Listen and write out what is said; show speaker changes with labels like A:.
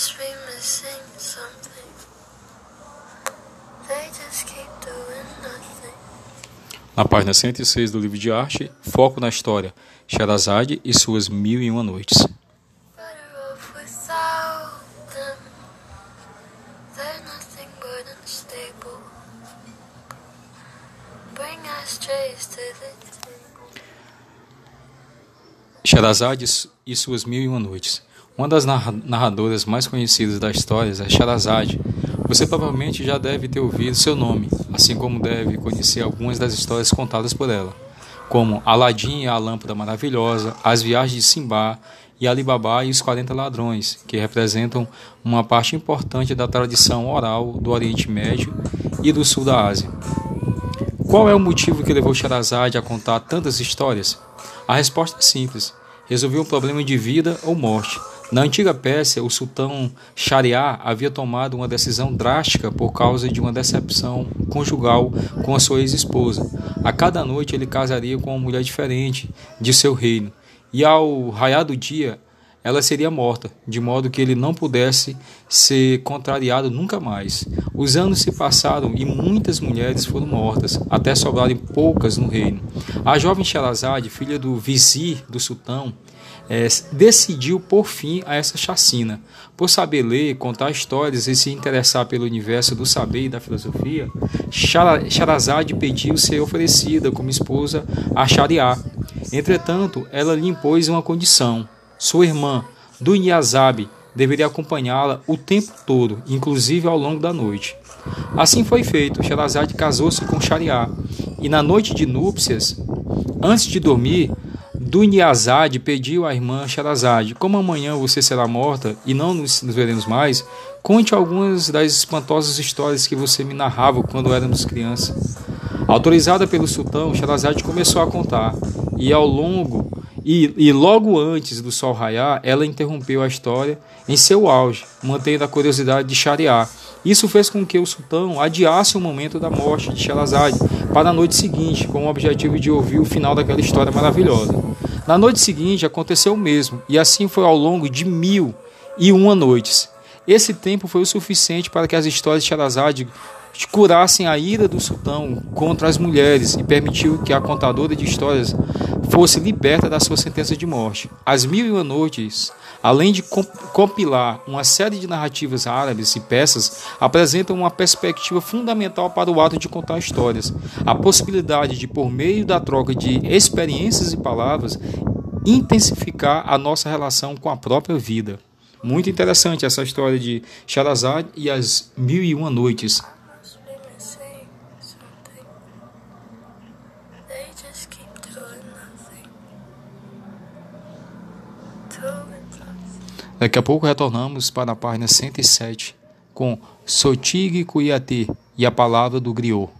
A: must be missing something. They just keep doing nothing.
B: Na página 106 do livro de arte, foco na história Sherazade e suas mil e uma noites. Sherazade e suas mil e uma noites. Uma das narra- narradoras mais conhecidas da história é Sherazade. Você provavelmente já deve ter ouvido seu nome, assim como deve conhecer algumas das histórias contadas por ela, como Aladim e a Lâmpada Maravilhosa, As Viagens de Simbá e Alibabá e os 40 Ladrões, que representam uma parte importante da tradição oral do Oriente Médio e do Sul da Ásia. Qual é o motivo que levou Sherazade a contar tantas histórias? A resposta é simples: resolveu um problema de vida ou morte. Na antiga Pérsia, o sultão Shariar havia tomado uma decisão drástica por causa de uma decepção conjugal com a sua ex-esposa. A cada noite ele casaria com uma mulher diferente de seu reino, e ao raiar do dia, ela seria morta, de modo que ele não pudesse ser contrariado nunca mais. Os anos se passaram e muitas mulheres foram mortas, até sobrarem poucas no reino. A jovem Sherazade, filha do vizir do sultão, eh, decidiu por fim a essa chacina. Por saber ler, contar histórias e se interessar pelo universo do saber e da filosofia, Sherazade pediu ser oferecida como esposa a Shariar. Entretanto, ela lhe impôs uma condição. Sua irmã, Dunyazab, deveria acompanhá-la o tempo todo, inclusive ao longo da noite. Assim foi feito. Sherazade casou-se com Shariar, e na noite de núpcias, antes de dormir, Dunyazad pediu à irmã Sherazade: Como amanhã você será morta e não nos, nos veremos mais, conte algumas das espantosas histórias que você me narrava quando éramos crianças. Autorizada pelo sultão, Sherazade começou a contar, e ao longo e, e logo antes do sol raiar, ela interrompeu a história em seu auge, mantendo a curiosidade de Shariar. Isso fez com que o sultão adiasse o momento da morte de Sherazade para a noite seguinte, com o objetivo de ouvir o final daquela história maravilhosa. Na noite seguinte aconteceu o mesmo, e assim foi ao longo de mil e uma noites. Esse tempo foi o suficiente para que as histórias de Sherazade curassem a ira do sultão contra as mulheres e permitiu que a contadora de histórias fosse liberta da sua sentença de morte. As Mil e Uma Noites, além de com- compilar uma série de narrativas árabes e peças, apresentam uma perspectiva fundamental para o ato de contar histórias. A possibilidade de, por meio da troca de experiências e palavras, intensificar a nossa relação com a própria vida. Muito interessante essa história de Sherazade e as Mil e Uma Noites.
A: Must be missing something. They just keep doing nothing. Doing nothing.
B: Daqui a pouco retornamos para a página 107 com Sotig Kuyate e a palavra do griot.